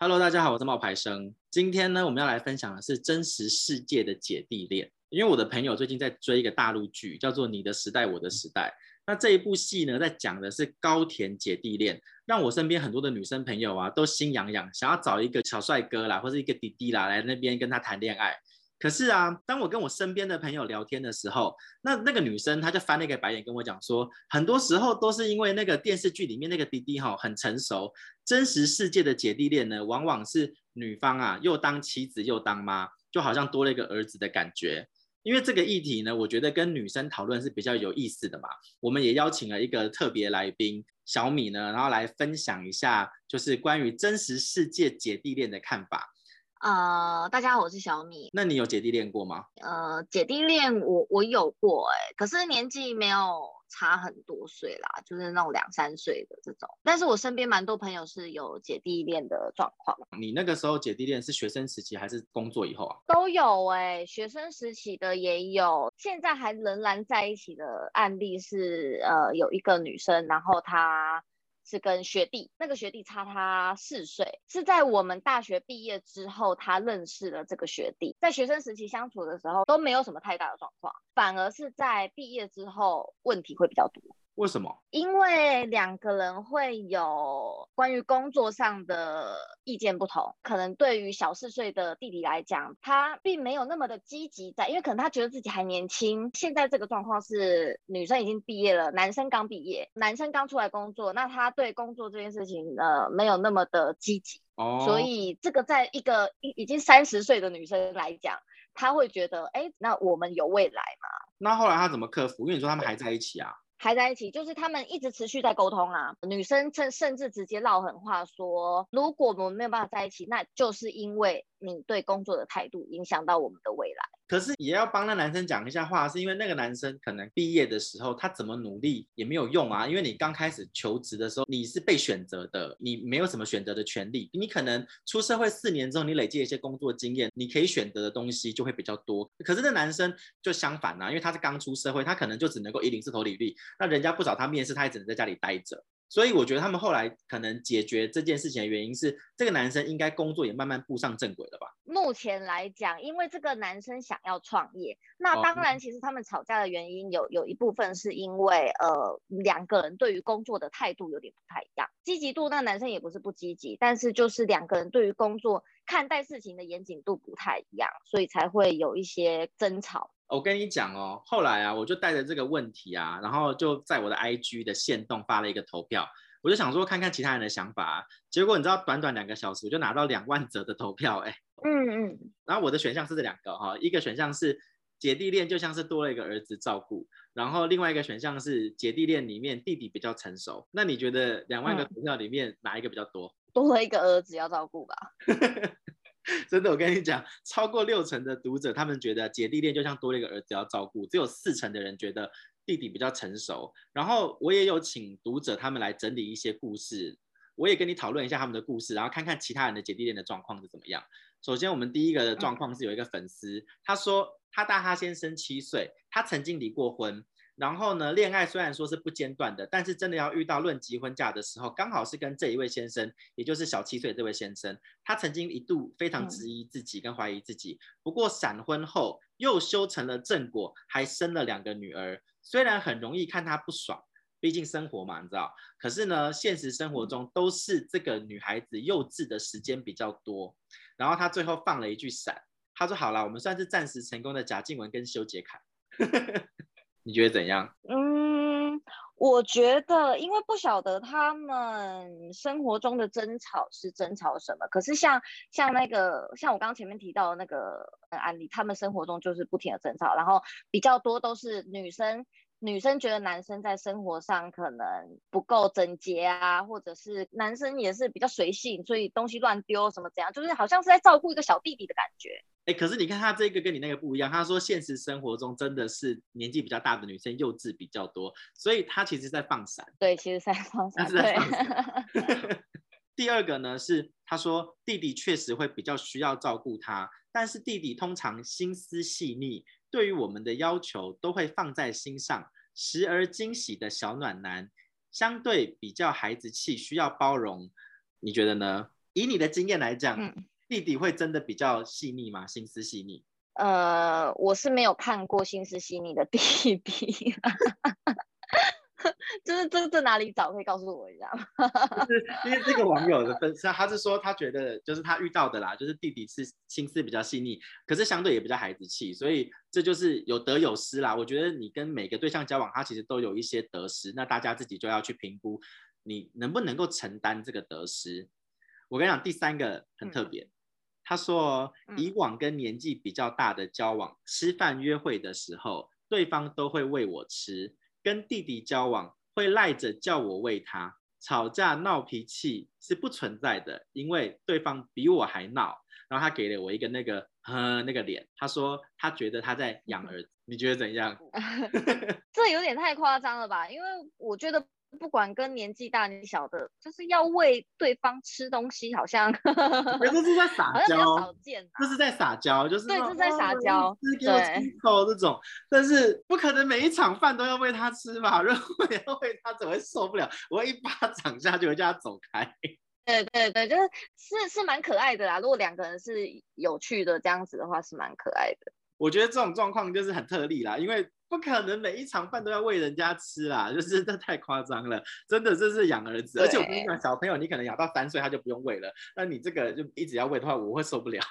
Hello，大家好，我是冒牌生。今天呢，我们要来分享的是真实世界的姐弟恋。因为我的朋友最近在追一个大陆剧，叫做《你的时代，我的时代》。那这一部戏呢，在讲的是高田姐弟恋，让我身边很多的女生朋友啊，都心痒痒，想要找一个小帅哥啦，或者一个弟弟啦，来那边跟他谈恋爱。可是啊，当我跟我身边的朋友聊天的时候，那那个女生她就翻了一个白眼跟我讲说，很多时候都是因为那个电视剧里面那个弟弟哈很成熟，真实世界的姐弟恋呢，往往是女方啊又当妻子又当妈，就好像多了一个儿子的感觉。因为这个议题呢，我觉得跟女生讨论是比较有意思的嘛。我们也邀请了一个特别来宾小米呢，然后来分享一下就是关于真实世界姐弟恋的看法。呃，大家好，我是小米。那你有姐弟恋过吗？呃，姐弟恋我我有过哎、欸，可是年纪没有差很多岁啦，就是那种两三岁的这种。但是我身边蛮多朋友是有姐弟恋的状况。你那个时候姐弟恋是学生时期还是工作以后啊？都有哎、欸，学生时期的也有，现在还仍然在一起的案例是呃，有一个女生，然后她。是跟学弟，那个学弟差他四岁，是在我们大学毕业之后，他认识了这个学弟，在学生时期相处的时候都没有什么太大的状况，反而是在毕业之后问题会比较多。为什么？因为两个人会有关于工作上的意见不同，可能对于小四岁的弟弟来讲，他并没有那么的积极在，因为可能他觉得自己还年轻。现在这个状况是女生已经毕业了，男生刚毕业，男生刚出来工作，那他对工作这件事情呃没有那么的积极，哦，所以这个在一个已经三十岁的女生来讲，他会觉得，哎，那我们有未来吗？那后来他怎么克服？因为你说他们还在一起啊。还在一起，就是他们一直持续在沟通啊。女生甚甚至直接撂狠话说，如果我们没有办法在一起，那就是因为你对工作的态度影响到我们的未来。可是也要帮那男生讲一下话，是因为那个男生可能毕业的时候他怎么努力也没有用啊，因为你刚开始求职的时候你是被选择的，你没有什么选择的权利。你可能出社会四年之后，你累积一些工作经验，你可以选择的东西就会比较多。可是那男生就相反啊，因为他是刚出社会，他可能就只能够一零四投履历，那人家不找他面试，他也只能在家里待着。所以我觉得他们后来可能解决这件事情的原因是，这个男生应该工作也慢慢步上正轨了吧？目前来讲，因为这个男生想要创业，那当然其实他们吵架的原因有有一部分是因为呃两个人对于工作的态度有点不太一样，积极度那男生也不是不积极，但是就是两个人对于工作看待事情的严谨度不太一样，所以才会有一些争吵。我跟你讲哦，后来啊，我就带着这个问题啊，然后就在我的 IG 的线动发了一个投票，我就想说看看其他人的想法啊。结果你知道，短短两个小时我就拿到两万则的投票，哎，嗯嗯。然后我的选项是这两个哈，一个选项是姐弟恋就像是多了一个儿子照顾，然后另外一个选项是姐弟恋里面弟弟比较成熟。那你觉得两万个投票里面哪一个比较多？多了一个儿子要照顾吧。真的，我跟你讲，超过六成的读者，他们觉得姐弟恋就像多了一个儿子要照顾，只有四成的人觉得弟弟比较成熟。然后我也有请读者他们来整理一些故事，我也跟你讨论一下他们的故事，然后看看其他人的姐弟恋的状况是怎么样。首先，我们第一个的状况是有一个粉丝，他说他大他先生七岁，他曾经离过婚。然后呢，恋爱虽然说是不间断的，但是真的要遇到论及婚嫁的时候，刚好是跟这一位先生，也就是小七岁这位先生，他曾经一度非常质疑自己跟怀疑自己。不过闪婚后又修成了正果，还生了两个女儿。虽然很容易看他不爽，毕竟生活嘛，你知道。可是呢，现实生活中都是这个女孩子幼稚的时间比较多。然后他最后放了一句闪，他说：“好了，我们算是暂时成功的贾静雯跟修杰楷。”你觉得怎样？我觉得，因为不晓得他们生活中的争吵是争吵什么。可是像像那个像我刚刚前面提到的那个案例，他们生活中就是不停的争吵，然后比较多都是女生。女生觉得男生在生活上可能不够整洁啊，或者是男生也是比较随性，所以东西乱丢什么怎样，就是好像是在照顾一个小弟弟的感觉。哎、欸，可是你看他这个跟你那个不一样，他说现实生活中真的是年纪比较大的女生幼稚比较多，所以他其实在放闪。对，其实在放闪。对。第二个呢是他说弟弟确实会比较需要照顾他，但是弟弟通常心思细腻。对于我们的要求都会放在心上，时而惊喜的小暖男，相对比较孩子气，需要包容。你觉得呢？以你的经验来讲，嗯，弟弟会真的比较细腻吗？心思细腻？呃，我是没有看过心思细腻的弟弟。就是这这哪里找？可以告诉我一下吗？就是因为这个网友的分析，他是说他觉得就是他遇到的啦，就是弟弟是心思比较细腻，可是相对也比较孩子气，所以这就是有得有失啦。我觉得你跟每个对象交往，他其实都有一些得失，那大家自己就要去评估你能不能够承担这个得失。我跟你讲，第三个很特别，嗯、他说以往跟年纪比较大的交往，吃饭约会的时候，对方都会喂我吃。跟弟弟交往会赖着叫我喂他，吵架闹脾气是不存在的，因为对方比我还闹。然后他给了我一个那个呵那个脸，他说他觉得他在养儿子，你觉得怎样？这有点太夸张了吧？因为我觉得。不管跟年纪大年纪小的，就是要喂对方吃东西，好像 这是在撒娇。这是在撒娇，就是对，这是在撒娇，吃给我吃口这种。但是不可能每一场饭都要喂他吃吧？如果要喂他，怎么会受不了？我一巴掌下去，叫他走开。对对对，就是是是蛮可爱的啦。如果两个人是有趣的这样子的话，是蛮可爱的。我觉得这种状况就是很特例啦，因为。不可能每一场饭都要喂人家吃啦，就是这太夸张了，真的这是养儿子，而且我跟你讲，小朋友你可能养到三岁他就不用喂了，那你这个就一直要喂的话，我会受不了。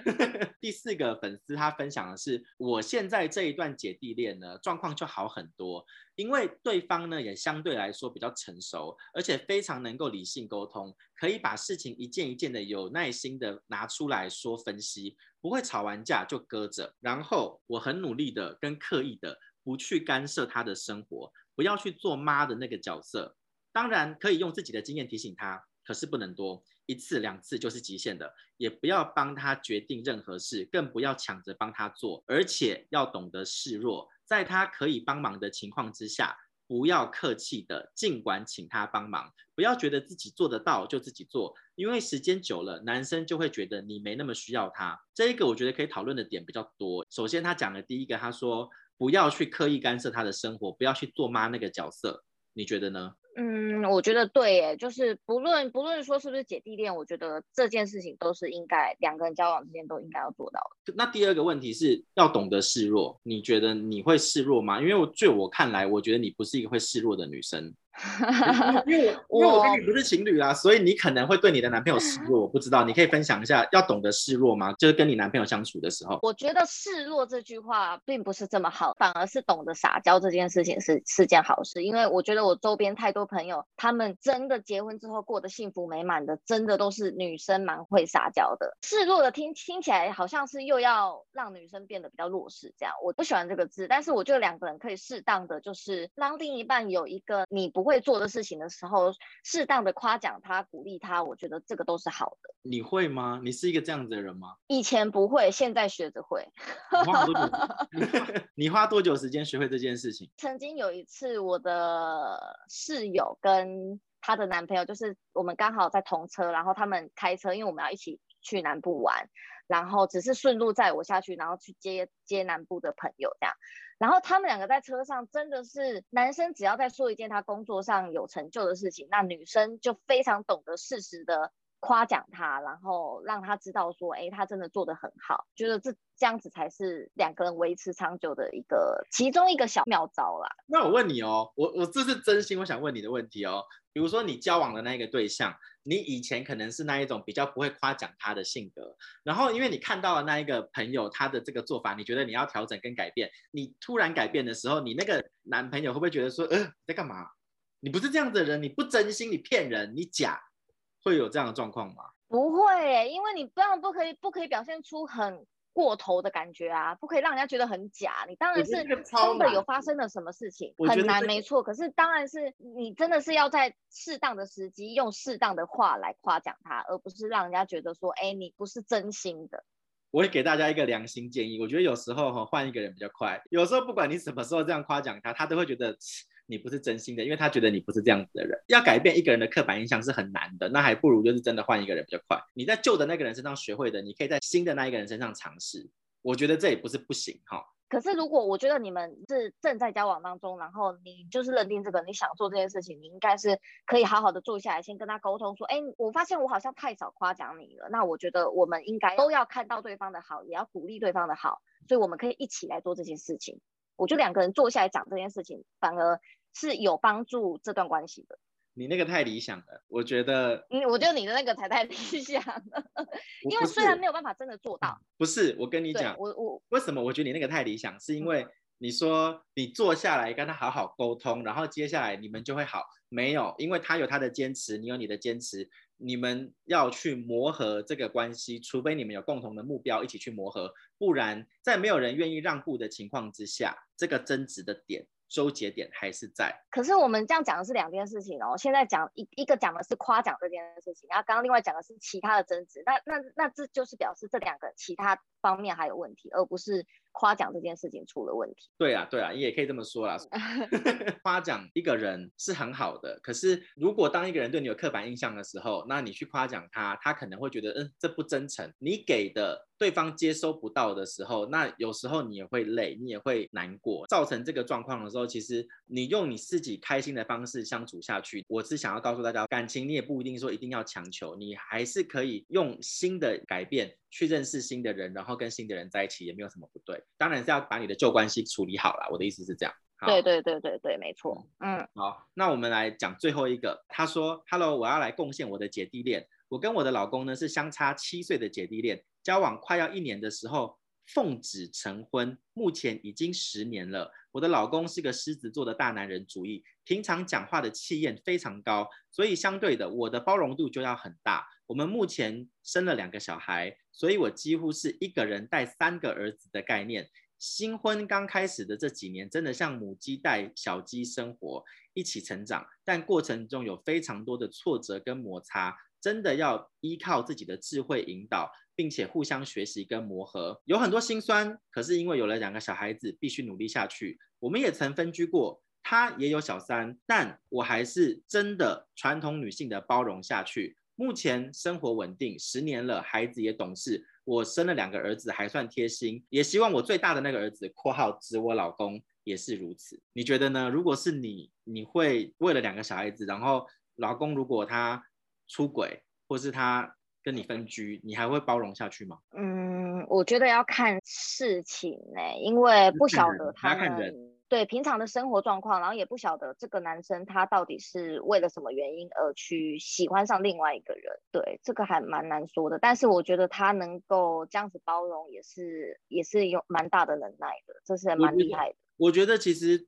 第四个粉丝他分享的是，我现在这一段姐弟恋呢，状况就好很多，因为对方呢也相对来说比较成熟，而且非常能够理性沟通，可以把事情一件一件的有耐心的拿出来说分析。不会吵完架就搁着，然后我很努力的跟刻意的不去干涉他的生活，不要去做妈的那个角色。当然可以用自己的经验提醒他，可是不能多，一次两次就是极限的。也不要帮他决定任何事，更不要抢着帮他做，而且要懂得示弱，在他可以帮忙的情况之下。不要客气的，尽管请他帮忙，不要觉得自己做得到就自己做，因为时间久了，男生就会觉得你没那么需要他。这一个我觉得可以讨论的点比较多。首先他讲的第一个，他说不要去刻意干涉他的生活，不要去做妈那个角色，你觉得呢？嗯，我觉得对耶，就是不论不论说是不是姐弟恋，我觉得这件事情都是应该两个人交往之间都应该要做到的。那第二个问题是要懂得示弱，你觉得你会示弱吗？因为我就我看来，我觉得你不是一个会示弱的女生。因为我 因为我跟你不是情侣啦，所以你可能会对你的男朋友示弱，我不知道，你可以分享一下要懂得示弱吗？就是跟你男朋友相处的时候。我觉得示弱这句话并不是这么好，反而是懂得撒娇这件事情是是件好事，因为我觉得我周边太多朋友，他们真的结婚之后过得幸福美满的，真的都是女生蛮会撒娇的。示弱的听听起来好像是又要让女生变得比较弱势这样，我不喜欢这个字，但是我觉得两个人可以适当的就是让另一半有一个你不会做的事情的时候，适当的夸奖他、鼓励他，我觉得这个都是好的。你会吗？你是一个这样子的人吗？以前不会，现在学着会。你花多久？你花多久时间学会这件事情？曾经有一次，我的室友跟她的男朋友，就是我们刚好在同车，然后他们开车，因为我们要一起去南部玩，然后只是顺路载我下去，然后去接接南部的朋友这样。然后他们两个在车上，真的是男生只要在说一件他工作上有成就的事情，那女生就非常懂得适时的夸奖他，然后让他知道说，哎，他真的做得很好，觉得这这样子才是两个人维持长久的一个其中一个小妙招啦。那我问你哦，我我这是真心我想问你的问题哦。比如说你交往的那一个对象，你以前可能是那一种比较不会夸奖他的性格，然后因为你看到了那一个朋友他的这个做法，你觉得你要调整跟改变，你突然改变的时候，你那个男朋友会不会觉得说，呃，在干嘛？你不是这样子的人，你不真心，你骗人，你假，会有这样的状况吗？不会，因为你这样不可以，不可以表现出很。过头的感觉啊，不可以让人家觉得很假。你当然是真的有发生了什么事情，很难，没错。可是当然是你真的是要在适当的时机，用适当的话来夸奖他，而不是让人家觉得说，哎，你不是真心的。我会给大家一个良心建议，我觉得有时候哈换一个人比较快。有时候不管你什么时候这样夸奖他，他都会觉得。你不是真心的，因为他觉得你不是这样子的人。要改变一个人的刻板印象是很难的，那还不如就是真的换一个人比较快。你在旧的那个人身上学会的，你可以在新的那一个人身上尝试。我觉得这也不是不行哈。可是如果我觉得你们是正在交往当中，然后你就是认定这个你想做这件事情，你应该是可以好好的坐下来，先跟他沟通说，哎，我发现我好像太少夸奖你了，那我觉得我们应该都要看到对方的好，也要鼓励对方的好，所以我们可以一起来做这件事情。我觉得两个人坐下来讲这件事情，反而是有帮助这段关系的。你那个太理想了，我觉得。嗯，我觉得你的那个才太理想了，因为虽然没有办法真的做到。不是，我跟你讲，我我为什么我觉得你那个太理想，是因为你说你坐下来跟他好好沟通，然后接下来你们就会好。没有，因为他有他的坚持，你有你的坚持，你们要去磨合这个关系，除非你们有共同的目标一起去磨合，不然在没有人愿意让步的情况之下，这个争执的点。纠结点还是在，可是我们这样讲的是两件事情哦。现在讲一一个讲的是夸奖这件事情，然后刚刚另外讲的是其他的争执，那那那这就是表示这两个其他方面还有问题，而不是夸奖这件事情出了问题。对啊，对啊，你也可以这么说啦。夸奖一个人是很好的，可是如果当一个人对你有刻板印象的时候，那你去夸奖他，他可能会觉得，嗯，这不真诚。你给的对方接收不到的时候，那有时候你也会累，你也会难过，造成这个状况的时候，其实你用你自己开心的方式相处下去。我是想要告诉大家，感情你也不一定说一定要强求，你还是可以用新的改变去认识新的人，然后跟新的人在一起，也没有什么不对。当然是要把你的旧关系处理好了。我的意思是这样。对对对对对，没错。嗯，好，那我们来讲最后一个。他说：“Hello，我要来贡献我的姐弟恋。我跟我的老公呢是相差七岁的姐弟恋，交往快要一年的时候奉旨成婚，目前已经十年了。我的老公是个狮子座的大男人主义，平常讲话的气焰非常高，所以相对的，我的包容度就要很大。我们目前生了两个小孩，所以我几乎是一个人带三个儿子的概念。”新婚刚开始的这几年，真的像母鸡带小鸡生活，一起成长，但过程中有非常多的挫折跟摩擦，真的要依靠自己的智慧引导，并且互相学习跟磨合，有很多辛酸。可是因为有了两个小孩子，必须努力下去。我们也曾分居过，他也有小三，但我还是真的传统女性的包容下去。目前生活稳定，十年了，孩子也懂事。我生了两个儿子，还算贴心，也希望我最大的那个儿子（括号指我老公）也是如此。你觉得呢？如果是你，你会为了两个小孩子，然后老公如果他出轨，或是他跟你分居，你还会包容下去吗？嗯，我觉得要看事情呢、欸，因为不晓得他看人。对平常的生活状况，然后也不晓得这个男生他到底是为了什么原因而去喜欢上另外一个人，对这个还蛮难说的。但是我觉得他能够这样子包容，也是也是有蛮大的能耐的，这是蛮厉害的。我觉得其实。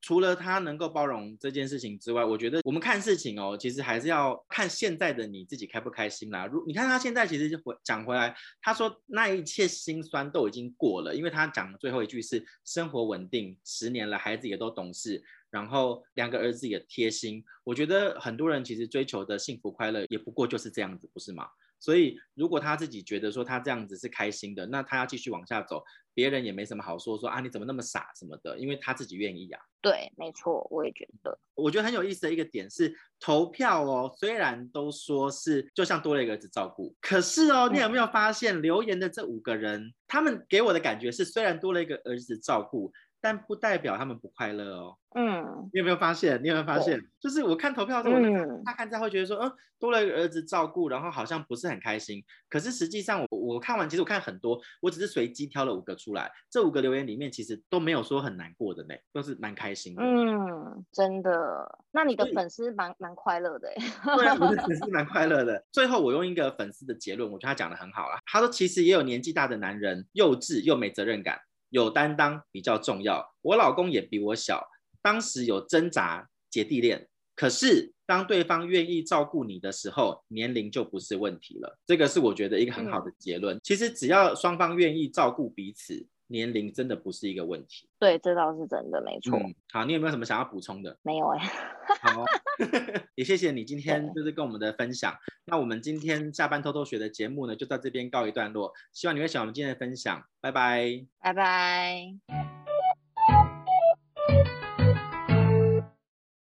除了他能够包容这件事情之外，我觉得我们看事情哦，其实还是要看现在的你自己开不开心啦。如你看他现在其实就回讲回来，他说那一切辛酸都已经过了，因为他讲的最后一句是生活稳定，十年了，孩子也都懂事，然后两个儿子也贴心。我觉得很多人其实追求的幸福快乐也不过就是这样子，不是吗？所以，如果他自己觉得说他这样子是开心的，那他要继续往下走，别人也没什么好说说啊，你怎么那么傻什么的，因为他自己愿意呀、啊。对，没错，我也觉得。我觉得很有意思的一个点是投票哦，虽然都说是就像多了一个儿子照顾，可是哦，你有没有发现留言的这五个人，嗯、他们给我的感觉是虽然多了一个儿子照顾。但不代表他们不快乐哦。嗯，你有没有发现？你有没有发现？就是我看投票的时候，嗯、他看在会觉得说，嗯，多了一个儿子照顾，然后好像不是很开心。可是实际上我，我我看完，其实我看很多，我只是随机挑了五个出来。这五个留言里面，其实都没有说很难过的呢，都是蛮开心的。嗯，真的。那你的粉丝蛮蛮快乐的哎。对啊，我的粉 丝蛮快乐的。最后，我用一个粉丝的结论，我觉得他讲得很好啦。他说，其实也有年纪大的男人，幼稚又没责任感。有担当比较重要。我老公也比我小，当时有挣扎姐弟恋，可是当对方愿意照顾你的时候，年龄就不是问题了。这个是我觉得一个很好的结论。嗯、其实只要双方愿意照顾彼此，年龄真的不是一个问题。对，这倒是真的，没错。嗯、好，你有没有什么想要补充的？没有哎、欸。好，也谢谢你今天就是跟我们的分享。那我们今天下班偷偷学的节目呢，就到这边告一段落。希望你会喜欢我们今天的分享。拜拜，拜拜。